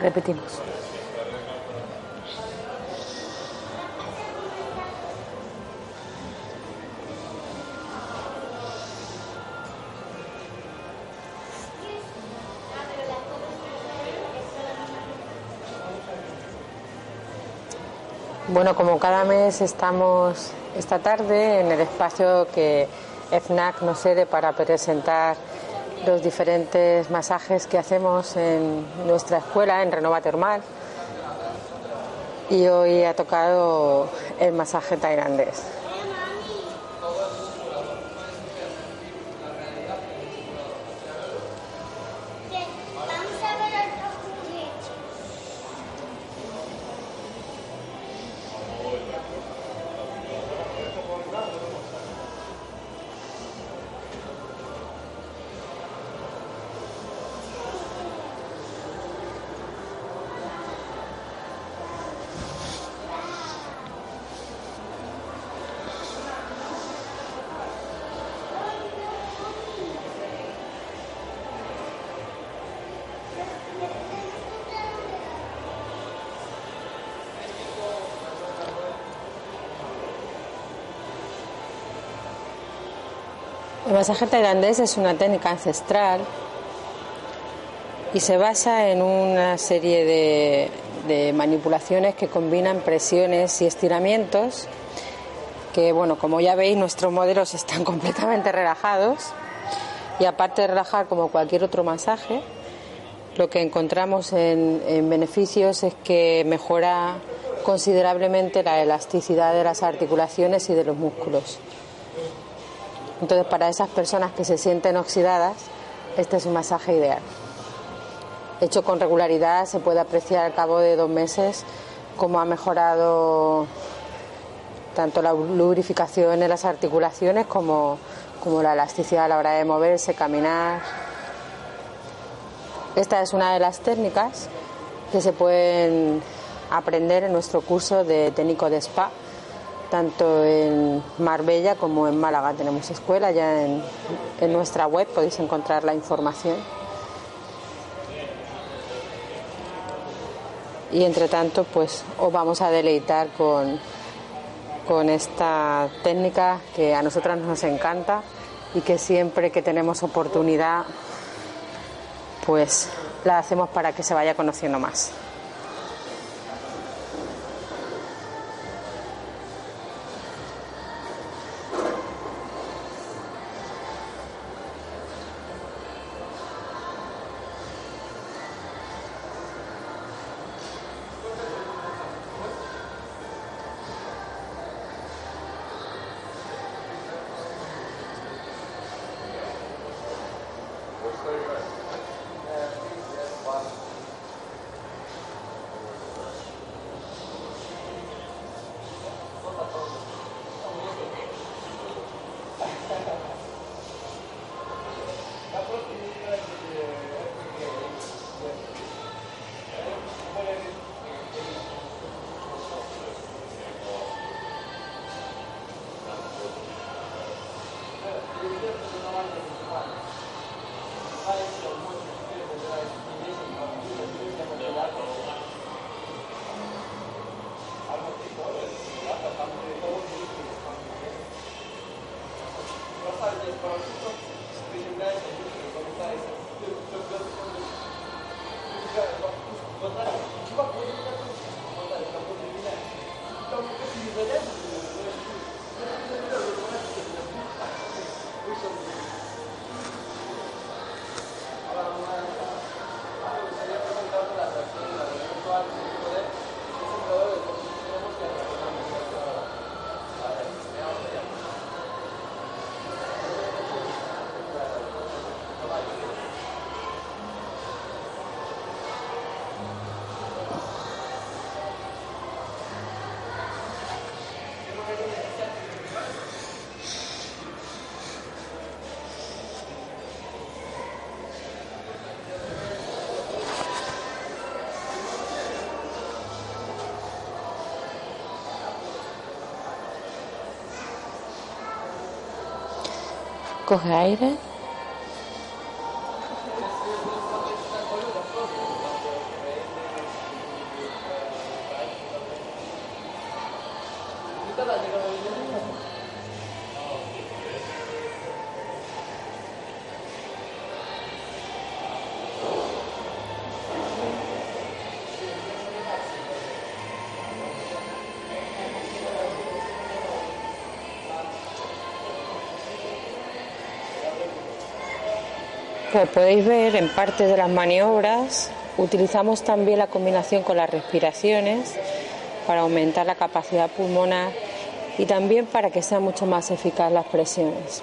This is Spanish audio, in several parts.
Repetimos. Bueno, como cada mes estamos esta tarde en el espacio que FNAC nos cede para presentar los diferentes masajes que hacemos en nuestra escuela, en Renova Termal. Y hoy ha tocado el masaje tailandés. El masaje tailandés es una técnica ancestral y se basa en una serie de, manipulaciones que combinan presiones y estiramientos que, bueno, como ya veis, nuestros modelos están completamente relajados y aparte de relajar como cualquier otro masaje, lo que encontramos en, en beneficios es que mejora considerablemente la elasticidad de las articulaciones y de los músculos. Entonces, para esas personas que se sienten oxidadas, este es un masaje ideal. Hecho con regularidad, se puede apreciar al cabo de dos meses cómo ha mejorado tanto la lubrificación en las articulaciones como, como la elasticidad a la hora de moverse, caminar. Esta es una de las técnicas que se pueden aprender en nuestro curso de técnico de spa. Tanto en Marbella como en Málaga tenemos escuela, ya en, nuestra web podéis encontrar la información. Y entre tanto, pues os vamos a deleitar con, con esta técnica que a nosotras nos encanta y que siempre que tenemos oportunidad, pues la hacemos para que se vaya conociendo más. Хватает, чувак, вот это как хватает, как он не Там, как не заляжет, Coge aire. Como podéis ver, en parte de las maniobras utilizamos también la combinación con las respiraciones para aumentar la capacidad pulmonar y también para que sean mucho más eficaz las presiones.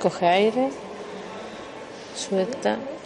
Coge aire, suelta.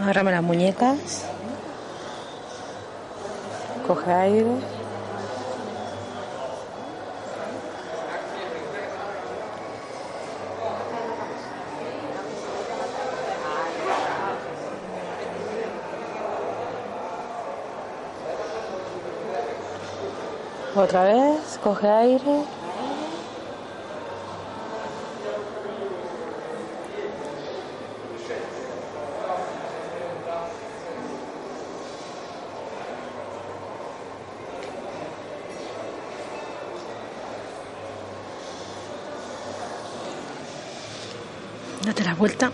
Agárrame las muñecas. Coge aire. Otra vez, coge aire. Date la vuelta.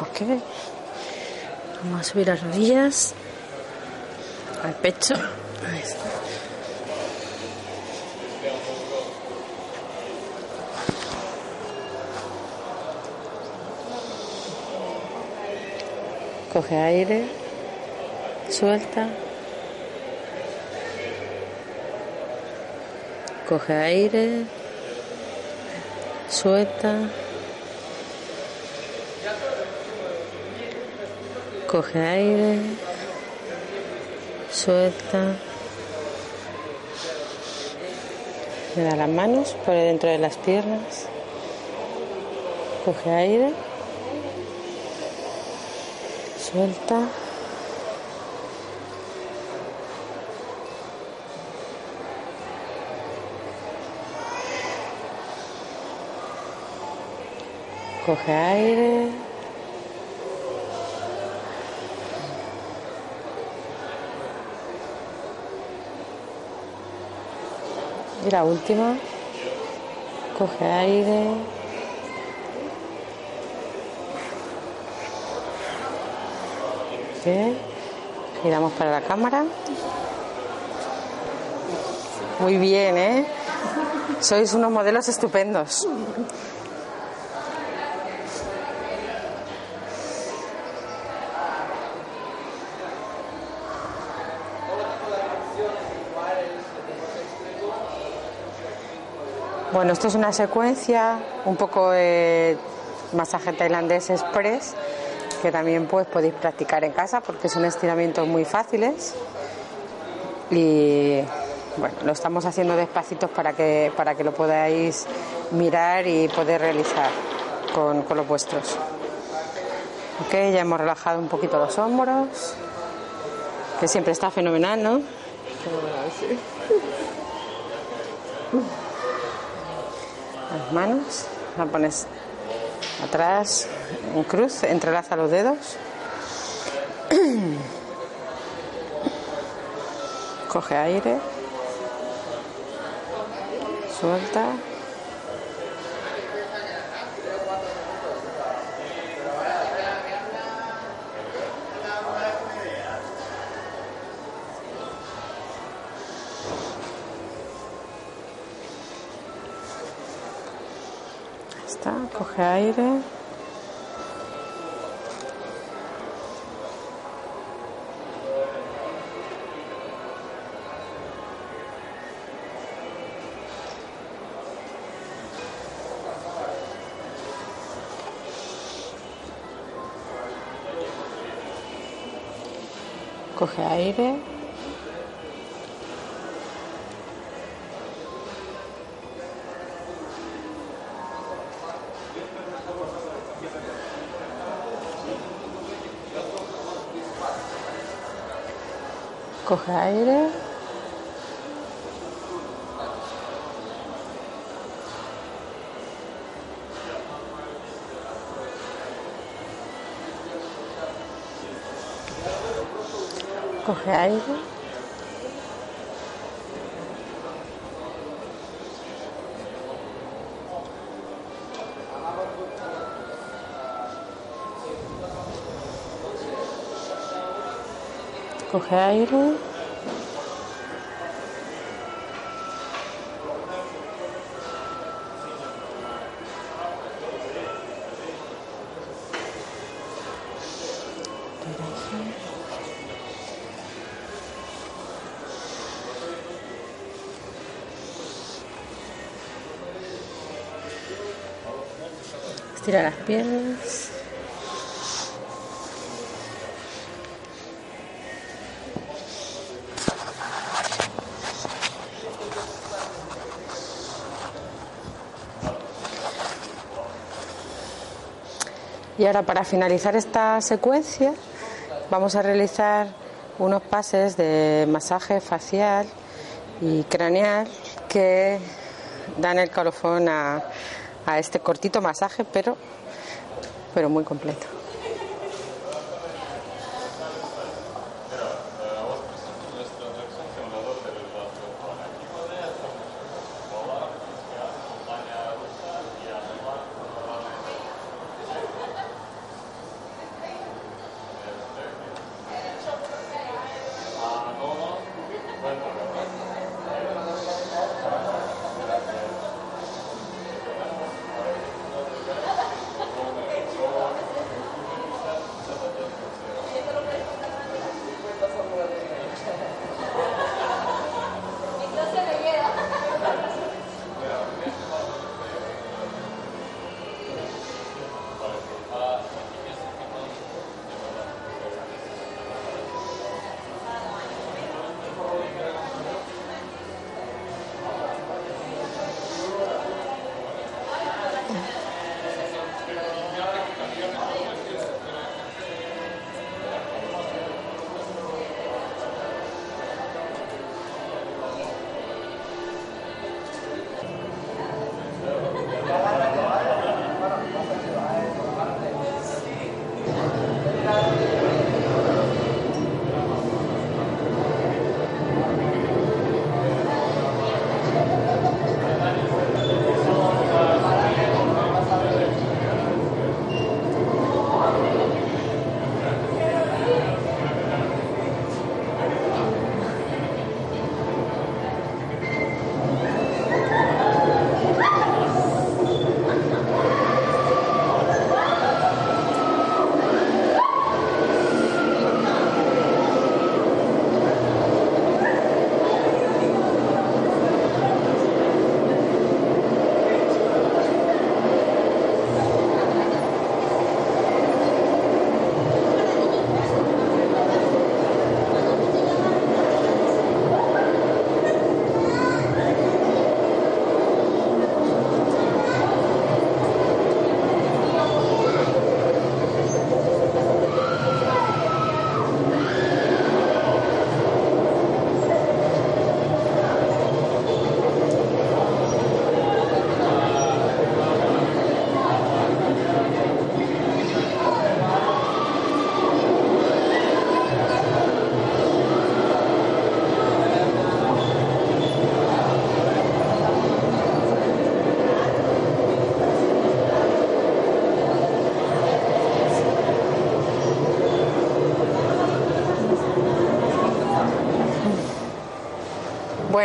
Ok. Vamos a subir las rodillas al pecho. Ahí está. Coge aire, suelta. Coge aire, suelta. Coge aire, suelta. Le da las manos por dentro de las piernas. Coge aire. Suelta. Coge aire. Y la última. Coge aire. Ok. Giramos para la cámara. Muy bien, ¿eh? Sois unos modelos estupendos. Bueno, esto es una secuencia, un poco de masaje tailandés express, que también pues podéis practicar en casa porque son estiramientos muy fáciles. Y bueno, lo estamos haciendo despacitos para que, para que lo podáis mirar y poder realizar con, con los vuestros. Ok, ya hemos relajado un poquito los hombros, que siempre está fenomenal, ¿no? Las manos, la pones atrás en cruz, entrelaza los dedos. Coge aire. Suelta. Está, coge aire. Coge aire. Coge aire. Coge aire. Coge aire. Estira las piernas. Y ahora para finalizar esta secuencia vamos a realizar unos pases de masaje facial y craneal que dan el colofón a, a este cortito masaje, pero, pero muy completo.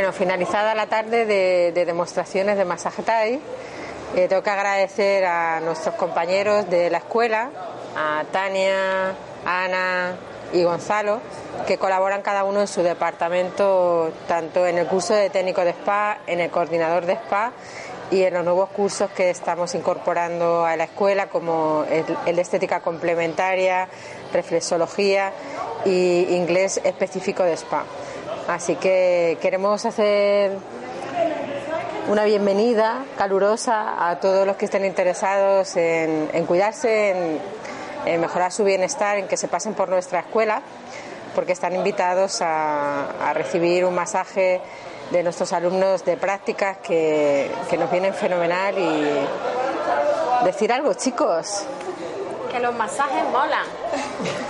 Bueno, finalizada la tarde de, demostraciones de masaje Thai, eh, tengo que agradecer a nuestros compañeros de la escuela, a Tania, Ana y Gonzalo, que colaboran cada uno en su departamento, tanto en el curso de técnico de spa, en el coordinador de spa y en los nuevos cursos que estamos incorporando a la escuela, como el de estética complementaria, reflexología y inglés específico de spa. Así que queremos hacer una bienvenida calurosa a todos los que estén interesados en, cuidarse, en, mejorar su bienestar, en que se pasen por nuestra escuela, porque están invitados a, recibir un masaje de nuestros alumnos de prácticas que, que nos vienen fenomenal y decir algo, chicos. Que los masajes molan.